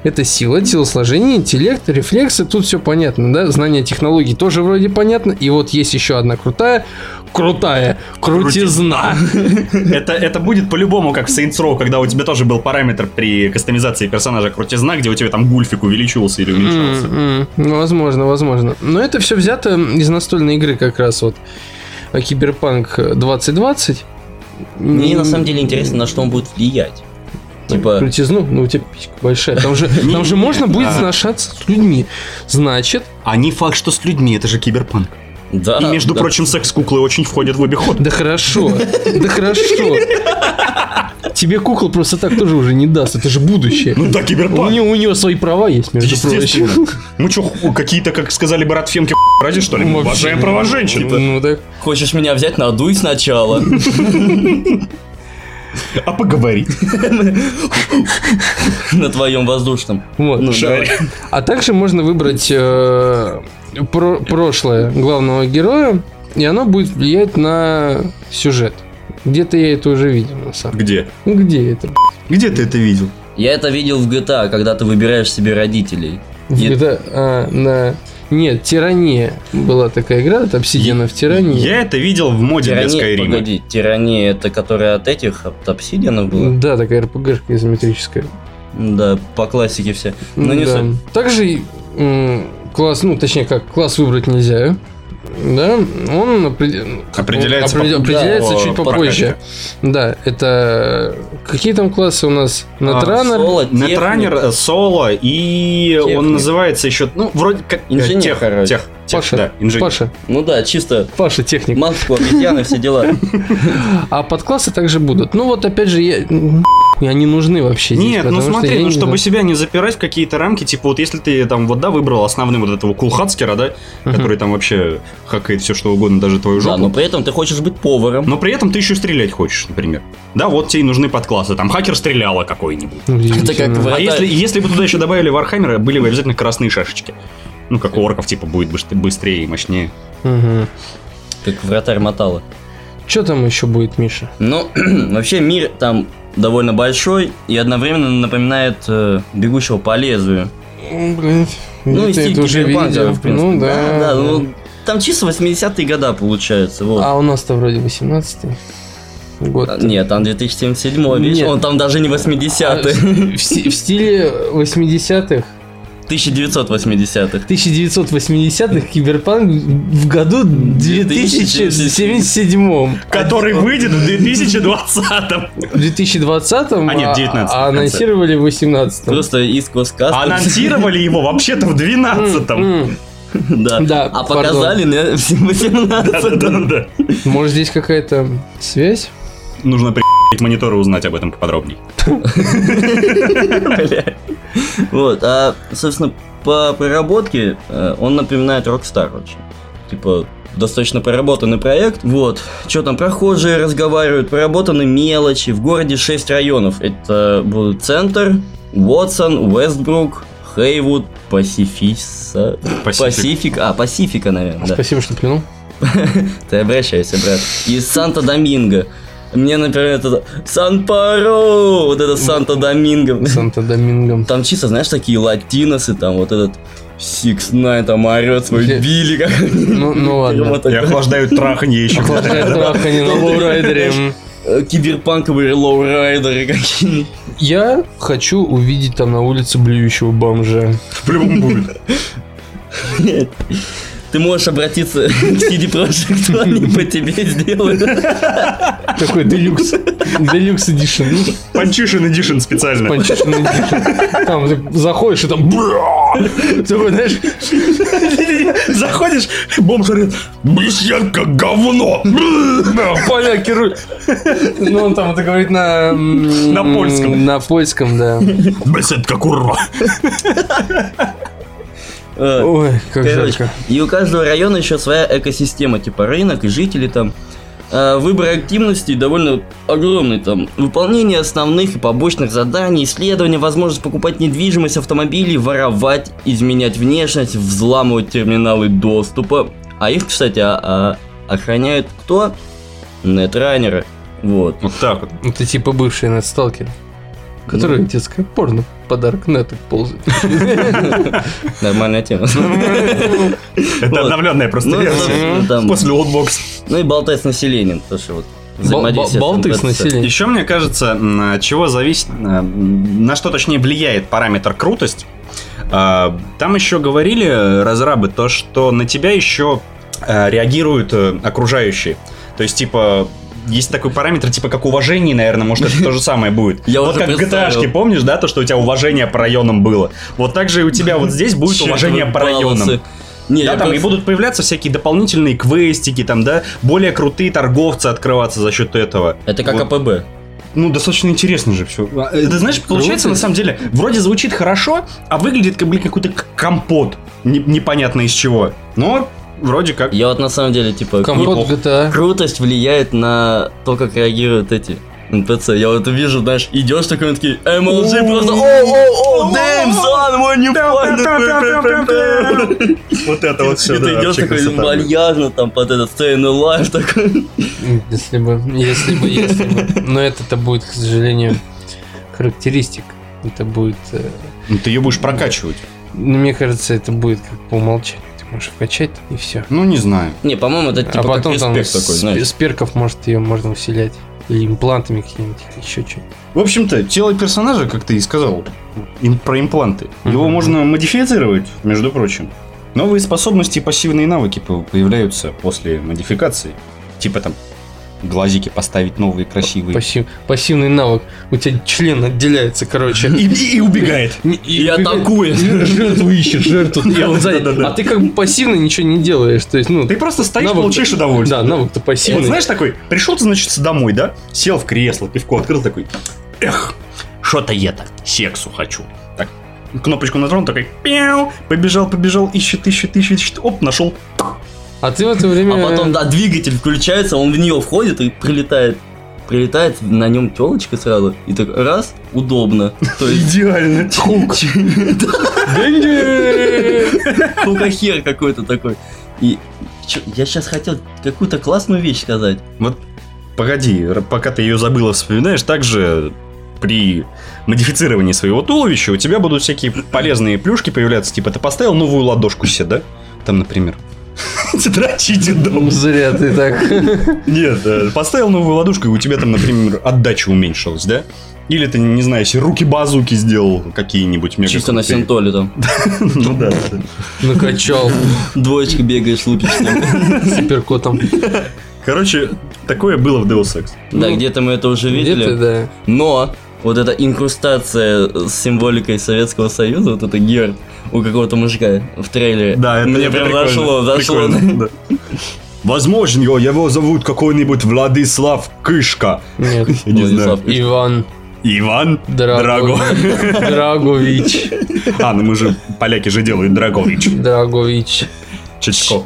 Это сила, телосложение, интеллект, рефлексы. Тут все понятно, да? Знание технологий тоже вроде понятно. И вот есть еще одна крутая, крутая, крутизна. Это, это будет по-любому, как в Saints Row, когда у тебя тоже был параметр при кастомизации персонажа крутизна, где у тебя там гульфик увеличивался или уменьшался. М, Возможно, возможно. Но это все взято из настольной игры как раз вот Киберпанк 2020. Мне на самом деле интересно, на что он будет влиять. Типа, Крутизну, ну у тебя писька большая. Там же, там же можно будет сношаться с людьми. Значит, А не факт, что с людьми, это же киберпанк. да. И, между да. прочим, секс-куклы очень входят в обиход. да хорошо, да хорошо. [laughs] тебе кукол просто так тоже уже не даст, это же будущее. Ну да, У киберпанк. нее, у нее свои права есть, между прочим. Мы что, какие-то, как сказали бы, Ратфемки, ради что ли? Уважаем права женщин. Ну так. Хочешь меня взять, надуй сначала. А поговорить? На твоем воздушном. Вот. Ну, Шаре. А также можно выбрать э, про- прошлое главного героя, и оно будет влиять на сюжет. Где-то я это уже видел, на самом деле. Где? Ну где это? Где ты это видел? Я это видел в GTA, когда ты выбираешь себе родителей. В Нет. GTA, а, на... Нет, Тирания была такая игра от Obsidian в Тирании. Я это видел в моде для Тирания, Skyrim. погоди, тирания это которая от этих, от обсидианов была? Да, такая РПГшка изометрическая. Да, по классике все. Но не Да. суть. Также м, класс, ну точнее как, класс выбрать нельзя. Да, он определя- Определяется определя- по- определяется да, чуть по попозже. Да, это какие там классы у нас? Нетранер, Соло, техник. Нетранер, э, соло, и Техник. он называется еще, ну, вроде как... э, Инженер, тех, короче. тех, Паша, да, инженер. Паша, Ну да, чисто Паша техник. маску, обезьяны, все дела. [laughs] А подклассы также будут. Ну вот опять же, я, они нужны вообще здесь, Нет, ну смотри, ну чтобы себя не запирать в какие-то рамки, типа вот если ты там вот, да, выбрал основным вот этого кулхацкера, да, который там вообще хакает все что угодно, даже твою Да, жопу. но при этом ты хочешь быть поваром. Но при этом ты еще стрелять хочешь, например. Да, вот тебе и нужны подклассы. Там хакер стреляла какой-нибудь. Удивительно. Это как А если, если бы туда еще добавили Warhammer'а, были бы обязательно красные шашечки. Ну, как у орков, типа, будет быс- быстрее и мощнее. Мгм. Как вратарь Мотала. Что там еще будет, Миша? Ну, [clears throat] вообще мир там довольно большой и одновременно напоминает э, бегущего по лезвию. Блин, Ну, и стиль уже видел. в принципе. Ну да. да, ну, там чисто 80-е года получается. Вот. А у нас-то вроде 18 год. А, Нет, там 2077 видишь, Нет. он там даже не 80-й. В, сти- в стиле 80-х, 1980-х. 1980-х киберпанк в году 2077 Который выйдет в 2020-м. В 2020-м, А, нет, 19-м в а конце. анонсировали в 18-м. Просто из Коскаста. Анонсировали его вообще-то в 12-м. М, Да. Да, А показали на 18 Да-да-да. Может здесь какая-то связь? Нужно при мониторы узнать об этом поподробнее. [laughs] Бля. [laughs] Вот, а, собственно, по проработке э, он напоминает Rockstar очень. Типа, достаточно проработанный проект. Вот, что там, прохожие разговаривают, проработаны мелочи. В городе 6 районов. Это будут Центр, Уотсон, Уэстбрук, Хейвуд, Пасифиса... Пасифик. Пасифик. А, Пасифика, наверное, да. Спасибо, что плюнул. [laughs] Ты обращайся, брат. Из Санта-Доминго. Мне, например, это Сан-Паро, вот это Санта-Доминго. Санта-Доминго. Там чисто, знаешь, такие латиносы, там вот этот Six Nine там орет свой Билли как Ну, ну [laughs] ладно. И охлаждают траханье еще. Охлаждает трахани на лоурайдере. Э, Киберпанковые лоурайдеры какие Я хочу увидеть там на улице блюющего бомжа. По-любому будет. Нет. Ты можешь обратиться [laughs] к CD Projekt, они по тебе сделают. Такой deluxe. Deluxe edition. Панчишин edition специально. Панчишин edition. Там заходишь и там... бра! Такой, знаешь... Заходишь, бомж говорит, бесенка говно. Поляки руль. Ну, он там это говорит на... На польском. На польском, да. Бесенка курва. Э, Ой, как Короче, жарко. и у каждого района еще своя экосистема, типа рынок и жители там. А, Выбор активностей довольно огромный там. Выполнение основных и побочных заданий, исследование, возможность покупать недвижимость, автомобили, воровать, изменять внешность, взламывать терминалы доступа. А их, кстати, а- а- охраняют кто? Нетранеры. Вот. Вот так вот. Это типа бывший нетсталкер. Который Ну. детское порно. Подарок нету ползает. [laughs] Нормальная тема. Это обновленная просто Ну, версия. там- После лотбокс. ну и болтать с населением, потому что вот Болты с населением. Еще, мне кажется, чего зависит, на что точнее влияет параметр крутость. А, Там еще говорили разрабы то, что на тебя еще э, реагируют э, окружающие. То есть, типа, есть такой параметр, типа, как уважение, наверное, может, это то же самое будет. [laughs] Я вот как. GTA, помнишь, да, то, что у тебя уважение по районам было. Вот так же и у тебя вот здесь [laughs] будет уважение по районам. Не, Да, там и просто- будут появляться всякие дополнительные квестики, там, да, более крутые торговцы открываться за счет этого. Это как Вот. АПБ. ну, достаточно интересно же все. Это, знаешь, получается, на самом деле, вроде звучит хорошо, а выглядит как, блин, какой-то компот. Не- непонятно из чего. Но вроде как... Я вот на самом деле, типа, Компот GTA. крутость влияет на то, как реагируют эти НПЦ. Я вот вижу, знаешь, идешь такой, он такие, MLG просто, о, о, о, damn, son, when you find Вот это вот все, И ты идешь такой вальяжно, там, под этот Stay Alive такой. Если бы, если бы, если бы. Но это-то будет, к сожалению, характеристик. Это будет... э, Ну, ты ее будешь прокачивать. Ну, мне кажется, это будет как по умолчанию. Можешь вкачать и все. Ну, не знаю. Не, по-моему, это а типа как потом там такой, знаешь. с перков, может, ее можно усилять. Или имплантами какими-нибудь, или еще что-нибудь. В общем-то, тело персонажа, как ты и сказал, им- про импланты. Его Мгм. можно модифицировать, между прочим. Новые способности и пассивные навыки по- появляются после модификации. Типа там глазики поставить новые, красивые. Пассив- пассивный навык. У тебя член отделяется, короче. И, и- и убегает. И, И атакует. Жертву ищешь, жертву. [laughs] А ты как бы пассивно ничего не делаешь. То есть, ну, Ты просто стоишь, навык- получаешь удовольствие. Да, навык-то Вот пассивный. знаешь, такой, пришел ты, значит, домой, да? Сел в кресло, пивко открыл, такой, эх, что-то так сексу хочу. Так, кнопочку нажал, такой, пяу, побежал, побежал, ищет, ищет, ищет, ищет, оп, нашел. А ты в это время... А потом, да, двигатель включается, он в нее входит и прилетает. Прилетает, на нем телочка сразу. И так раз, удобно. То есть Идеально. [laughs] Хук. [laughs] хукахер какой-то такой. И я сейчас хотел какую-то классную вещь сказать. Вот, погоди, пока ты ее забыла, вспоминаешь, также при модифицировании своего туловища у тебя будут всякие полезные плюшки появляться, типа ты поставил новую ладошку себе, да? Там, например. [laughs] Дрочите дома. Зря ты так. Нет, э, поставил новую ладошку, и у тебя там, например, отдача уменьшилась, да? Или ты, не знаю, себе руки-базуки сделал какие-нибудь мега Чисто на синтоле там. [laughs] Ну да. Накачал Двоечка бегаешь, лупишь с ним. суперкотом. Короче, такое было в Deus Ex. Да, Ну, где-то мы это уже видели. Но вот эта инкрустация с символикой Советского Союза, вот это герб у какого-то мужика в трейлере. Да, это Мне прям прикольно, зашло, зашло. прикольно, да. Возможно, его зовут какой-нибудь Владислав Кышка. Нет. [laughs] Я не знаю. Владислав. Иван Иван Драго... [laughs] Драгович. А, ну мы же, поляки же делают Драгович. Драгович. Чечко.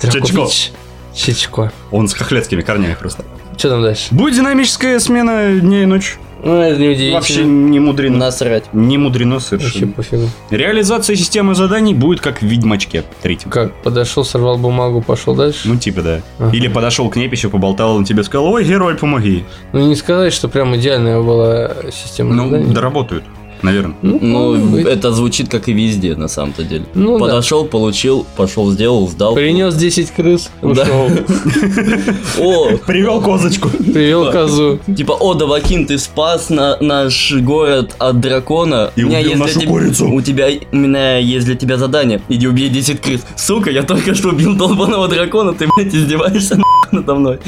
Драгович. Чичко. Он с хохлядскими корнями просто. Что там дальше? Будет динамическая смена дня и ночь. Ну, это не Вообще удивительно. не мудрено. Насрать. Не мудрено Вообще совершенно. пофигу. Реализация системы заданий будет как в Ведьмачке третьем. Как, подошел, сорвал бумагу, пошел дальше? Ну, типа, да. Ага. Или подошел к неписью, поболтал, он тебе сказал, ой, герой, помоги. Ну, не сказать, что прям идеальная была система Ну, заданий. доработают, наверное. Ну, Ну, это звучит как и везде, на самом-то деле. Ну, да. Подошел, получил, пошел, сделал, сдал. Принес 10 крыс, Да. ушел. [laughs] О, Привел козочку. Привел козу. типа, о, Давакин, ты спас на- наш город от дракона. И У меня убил есть для нашу курицу. У тебя, у меня есть для тебя задание. Иди убей 10 крыс. Сука, я только что убил долбаного дракона, ты, блядь, издеваешься надо мной.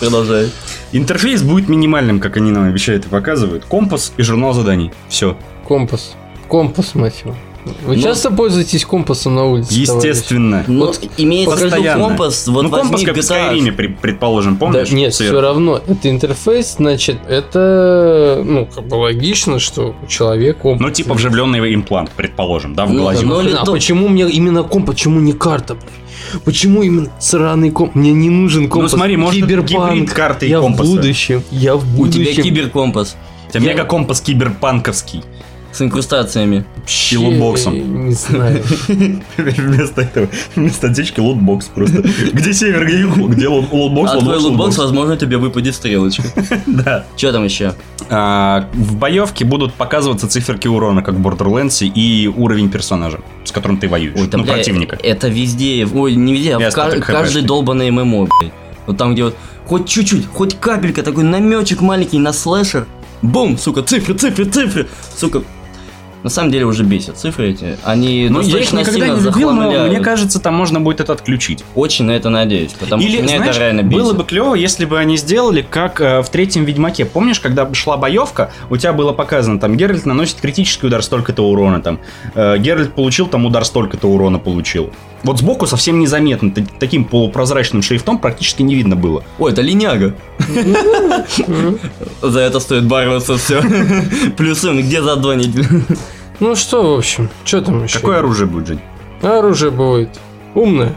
Продолжай. Интерфейс будет минимальным, как они нам обещают и показывают. Компас и журнал заданий. Все. Компас. Компас, мать его. Вы Ну, часто пользуетесь компасом на улице? Естественно. Ну, Вот имеется в виду Постоянно. компас, вот ну, компас как в GTA. Skyrim, при- предположим, помнишь? Да, нет, Сверху. все равно. Это интерфейс, значит, это, ну, как бы логично, что у человека компас. Ну, типа вживленный имплант, предположим, да, в Ну, глазе. ну, Блин, а почему мне именно комп, почему не карта, блядь? Почему именно сраный комп? Мне не нужен компас. Ну, смотри, может, Киберпанк. гибрид карты и Я компаса. в будущем. Я в У будущем. тебя киберкомпас У тебя мегакомпас киберпанковский. с инкрустациями. И лутбоксом. Не знаю. [laughs] Вместо этого, вместо аптечки лутбокс просто. Где север, где юг, где лут- лутбокс, А твой лутбокс, лутбокс, лутбокс. возможно, тебе выпадет стрелочка. [laughs] Да. Че там еще? А, В боевке будут показываться циферки урона, как в Borderlands, и уровень персонажа, с которым ты воюешь. Ой, там, ну, бля, противника. Это везде, ой, не везде, а в ка- хэпэшный. долбанный ММО, блядь. Вот там, где вот хоть чуть-чуть, хоть капелька, такой намечек маленький на слэшер. Бум, сука, цифры, цифры, цифры. Сука, на самом деле уже бесят цифры эти. Они Ну, я их достаточно никогда не любил, но мне кажется, там можно будет это отключить. Очень на это надеюсь, потому Или, что меня знаешь, это реально бесит. было бы клево, если бы они сделали, как э, в третьем Ведьмаке. Помнишь, когда шла боевка, у тебя было показано, там, Геральт наносит критический удар столько-то урона, там, э, Геральт получил, там, удар столько-то урона получил. Вот сбоку совсем незаметно, таким полупрозрачным шрифтом практически не видно было. Ой, это линяга. [laughs] За это стоит бороться, все. [laughs] Плюсы, где задонить? Ну что, в общем, что там еще? Какое оружие будет, Жень? Оружие будет умное.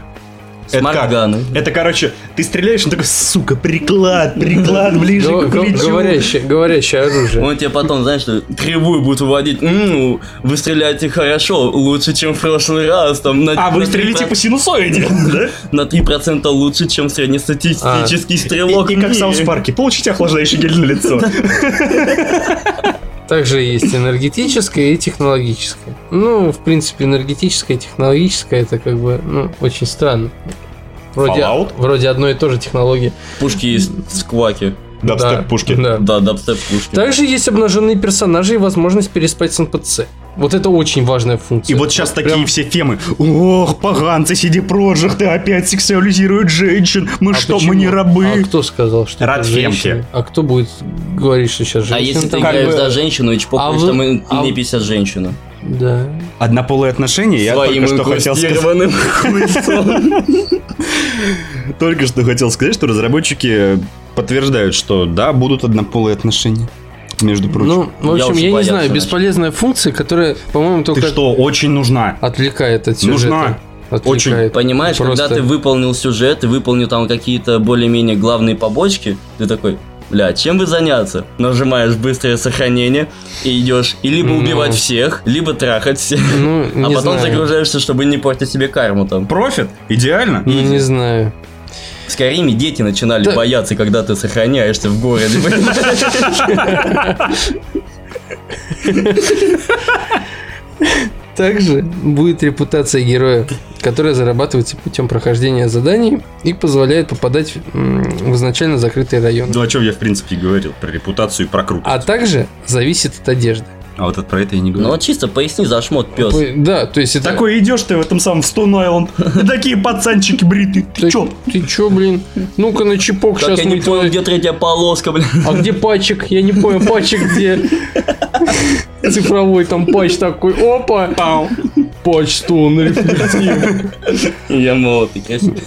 Это как? Это, короче, ты стреляешь, он такой, сука, приклад, приклад ближе к плечу. Говорящее, говорящее оружие. Он тебе потом, знаешь, что кривую будет выводить. «М, вы стреляете хорошо, лучше, чем в прошлый раз. Там, на, А, вы на стрелите 3%, по синусоиде, [laughs] да? на 3% лучше, чем среднестатистический стрелок. И, и как в мире». South Park'е, получите охлаждающий гель на лицо. [laughs] Также есть энергетическое и технологическое. Ну, в принципе, энергетическое и технологическое это как бы ну, очень странно. Вроде, Fallout? вроде одной и той же технологии. Пушки есть скваки. Да, Дабстеп-пушки. Да. Да, дабстеп пушки. Также есть обнаженные персонажи и возможность переспать с НПЦ. Вот это очень важная функция. И вот сейчас Прям- такие все фемы. Ох, поганцы, CD Projekt, ты опять сексуализируют женщин. Мы А что, почему? мы не рабы? А кто сказал, что Рад это женщины? А кто будет говорить, что сейчас А женщины если ты играешь бы- за женщину и чпокаешь, А вы- там и а не вы- 50 женщину. Да. Однополые отношения, я только что хотел сказать. [laughs] Только что хотел сказать, что разработчики подтверждают, что да, будут однополые отношения. Между прочим. Ну, в Я общем, уже я, не знаю, начал. бесполезная функция, которая, по-моему, ты только что, очень нужна. отвлекает от сюжета. Нужна. Отвлекает. Понимаешь, Просто- когда ты выполнил сюжет, ты выполнил там какие-то более-менее главные побочки, ты такой, бля, чем бы заняться? Нажимаешь быстрое сохранение и идешь и либо Ну. убивать всех, либо трахать всех. Ну, [laughs] А потом знаю. загружаешься, чтобы не портить себе карму там. Профит? Идеально? Ну, не знаю. В Скайриме дети начинали Да. бояться, когда ты сохраняешься в городе. Также будет репутация героя, которая зарабатывается путем прохождения заданий и позволяет попадать в изначально закрытые районы. Ну, о чем я, в принципе, и говорил. Про репутацию и про крутость. А также зависит от одежды. А вот это про это я не Ну говорю. вот чисто поясни за шмот, пес. По- Да, то есть это... Такой идешь ты в этом самом Stone Island, и такие пацанчики бритые. Ты чё? ты чё, блин? Ну-ка на чипок сейчас я не мы понял, где третья полоска, блин. А где патчик? Я не понял, патчик где? [laughs] Цифровой там патч такой. Опа! Патч стон рефлектив. Я молод красивый.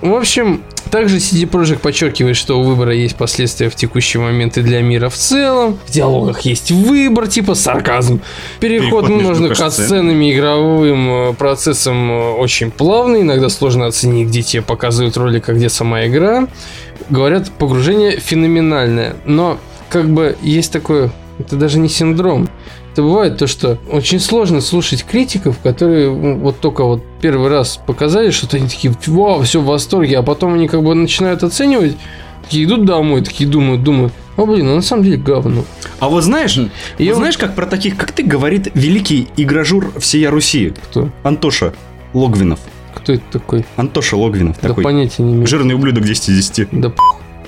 В общем, также CD Projekt подчеркивает, что у выбора есть последствия в текущий момент и для мира в целом. В диалогах есть выбор, типа сарказм. Переход, Переход между можно к катсценами. сценам и игровым э, процессам э, очень плавный. Иногда сложно оценить, где тебе показывают ролик, а где сама игра. Говорят, погружение феноменальное. Но как бы есть такое, это даже не синдром. Это бывает то, что очень сложно слушать критиков, которые вот только вот первый раз показали, что они такие, вау, все в восторге, а потом они как бы начинают оценивать, такие идут домой, такие думают, думают, а блин, ну на самом деле говно. А вот знаешь, И вот я знаешь, как про таких, как ты, говорит великий игражур всея Руси, Кто? Антоша Логвинов. Кто это такой? Антоша Логвинов Да такой. понятия не имею. Жирный ублюдок 10 из 10 Да п-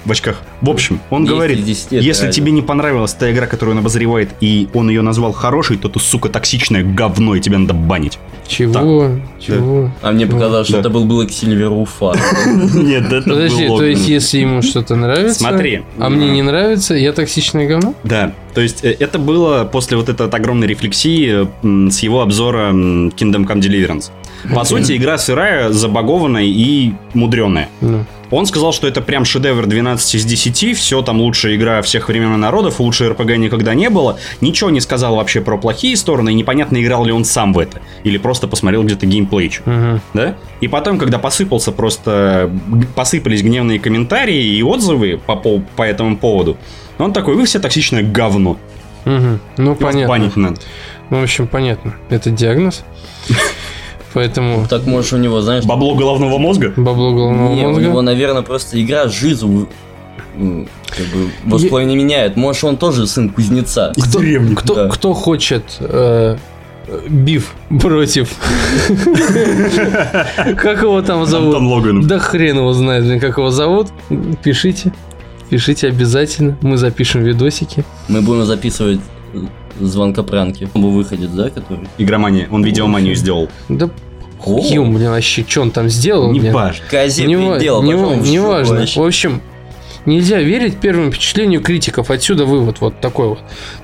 в очках. В общем, он 10 говорит, из 10 это если реально. тебе не понравилась та игра, которую он обозревает, и он ее назвал хорошей, то ты, сука, токсичное говно, и тебя надо банить. Чего? Чего? А мне показалось, что Да. это был Black Silver Уфа. [laughs] Нет, это Подожди, то есть если ему что-то нравится, Смотри. а мне не нравится, я токсичное говно? Да, то есть э, это было после вот этой огромной рефлексии с его обзора Kingdom Come Deliverance. По сути, игра сырая, забагованная и мудреная. Он сказал, что это прям шедевр 12 из 10, все там лучшая игра всех времен и народов, лучше РПГ никогда не было. Ничего не сказал вообще про плохие стороны, и непонятно, играл ли он сам в это. Или просто посмотрел где-то геймплей. Мгм. Да? И потом, когда посыпался просто... Посыпались гневные комментарии и отзывы по, пов- по этому поводу, он такой, вы все токсичное говно. Мгм. Ну, Вас понятно. банить надо. Ну, в общем, понятно. Это диагноз. [laughs] Поэтому Так можешь у него, знаешь, Бабло головного мозга? бабло головного не, у мозга. него, наверное, просто игра жизнь как бы воспоминания меняет. Может, он тоже сын кузнеца. Деревни. Кто, Да. кто хочет э, биф против... Как его там зовут? Да хрен его знает, как его зовут. Пишите. Пишите обязательно. Мы запишем видосики. Мы будем записывать э, звонкопранки. Он выходит, да, который? Игромания. Он видеоманию сделал. Да О. Юм, блин, вообще, что он там сделал? Не важно. Козе Не, предел, не, не важно. вообще. В общем, Нельзя верить первому впечатлению критиков. Отсюда вывод вот такой вот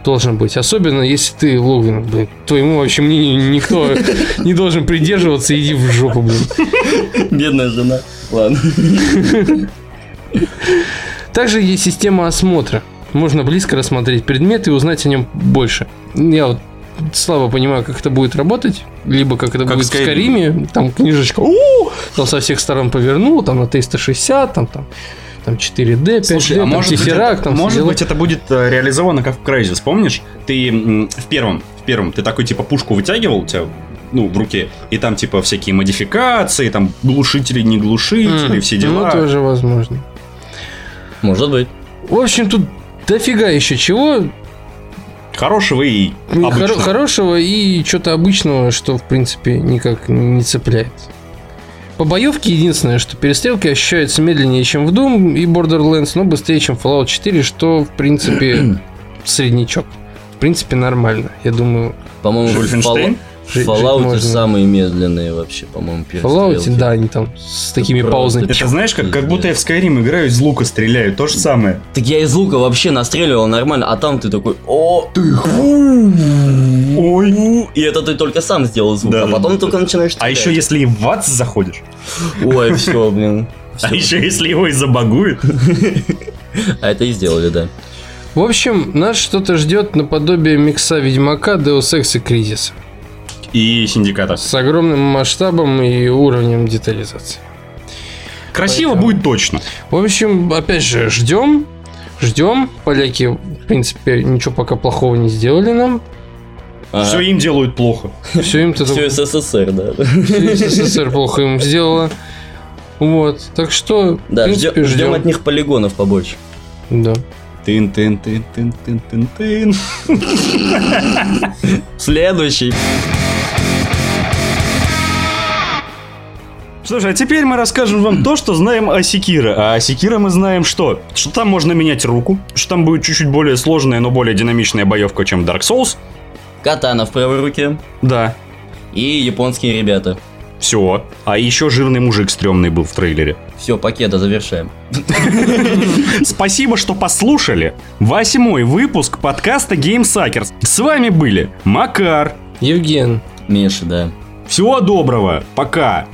должен быть. Особенно если ты Логвин, блин. Твоему вообще мнению никто [laughs] не должен придерживаться. Иди в жопу, блин. Бедная жена. Ладно. [laughs] Также есть система осмотра. Можно близко рассмотреть предмет и узнать о нем больше. Я вот слабо понимаю, как это будет работать. Либо как это Как будет в. Скариме. Там книжечка, у там со всех сторон повернул, там на 360, там, там, там 4D, 5D, Слушай, а там может, быть, Tesseract, это, там может быть, это будет э, реализовано как в Crysis, помнишь? Ты в первом, в первом, ты такой, типа, пушку вытягивал у тебя, ну, в руке, и там, типа, всякие модификации, там, глушители, не глушители, М, все дела. Ну, тоже возможно. Может быть. В общем, тут дофига еще чего. Хорошего и обычного. хорошего и что-то обычного, что, в принципе, никак не цепляет. По боевке единственное, что перестрелки ощущаются медленнее, чем в Doom и Borderlands, но быстрее, чем Fallout 4, что, в принципе, [clears throat] среднячок. В принципе, нормально. Я думаю, По-моему, жить- в Fallout можно. самые медленные вообще, по-моему, в Fallout, да, они там с такими правда. паузами. Это знаешь, как, как будто я в Skyrim играю, из лука стреляю, то же самое. Так я из лука вообще настреливал нормально, а там ты такой, о, ты Ой. И это ты только сам сделал звук, Да, а да, потом да. только начинаешь А стрелять. еще если и в ад заходишь, Ой, все, блин. [laughs] а еще если его и забагуют. [laughs] А это и сделали, да. В общем, нас что-то ждет наподобие микса Ведьмака, Deus Ex и Кризиса. И синдиката. С огромным масштабом и уровнем детализации. Красиво Поэтому- будет точно. В общем, опять же, ждем. Ждем. Поляки, в принципе, ничего пока плохого не сделали нам. Все им делают плохо. Все им-то Все СССР, да. всё СССР плохо им сделала. Вот. Так что, Да, принципе, ждем, ждем. от них полигонов побольше. Да. тын тын тын тын тын тын тын [laughs] Следующий. Слушай, а теперь мы расскажем вам то, что знаем о Секира. А о Секира мы знаем что? Что там можно менять руку, что там будет чуть-чуть более сложная, но более динамичная боевка, чем Dark Souls. Катана в правой руке. Да, И японские ребята. все. А еще жирный мужик стрёмный был в трейлере. Все, пакета завершаем. Спасибо, что послушали. Восьмой выпуск подкаста Game Suckers. С вами были Макар. Евген. Миша, да. Всего доброго. Пока.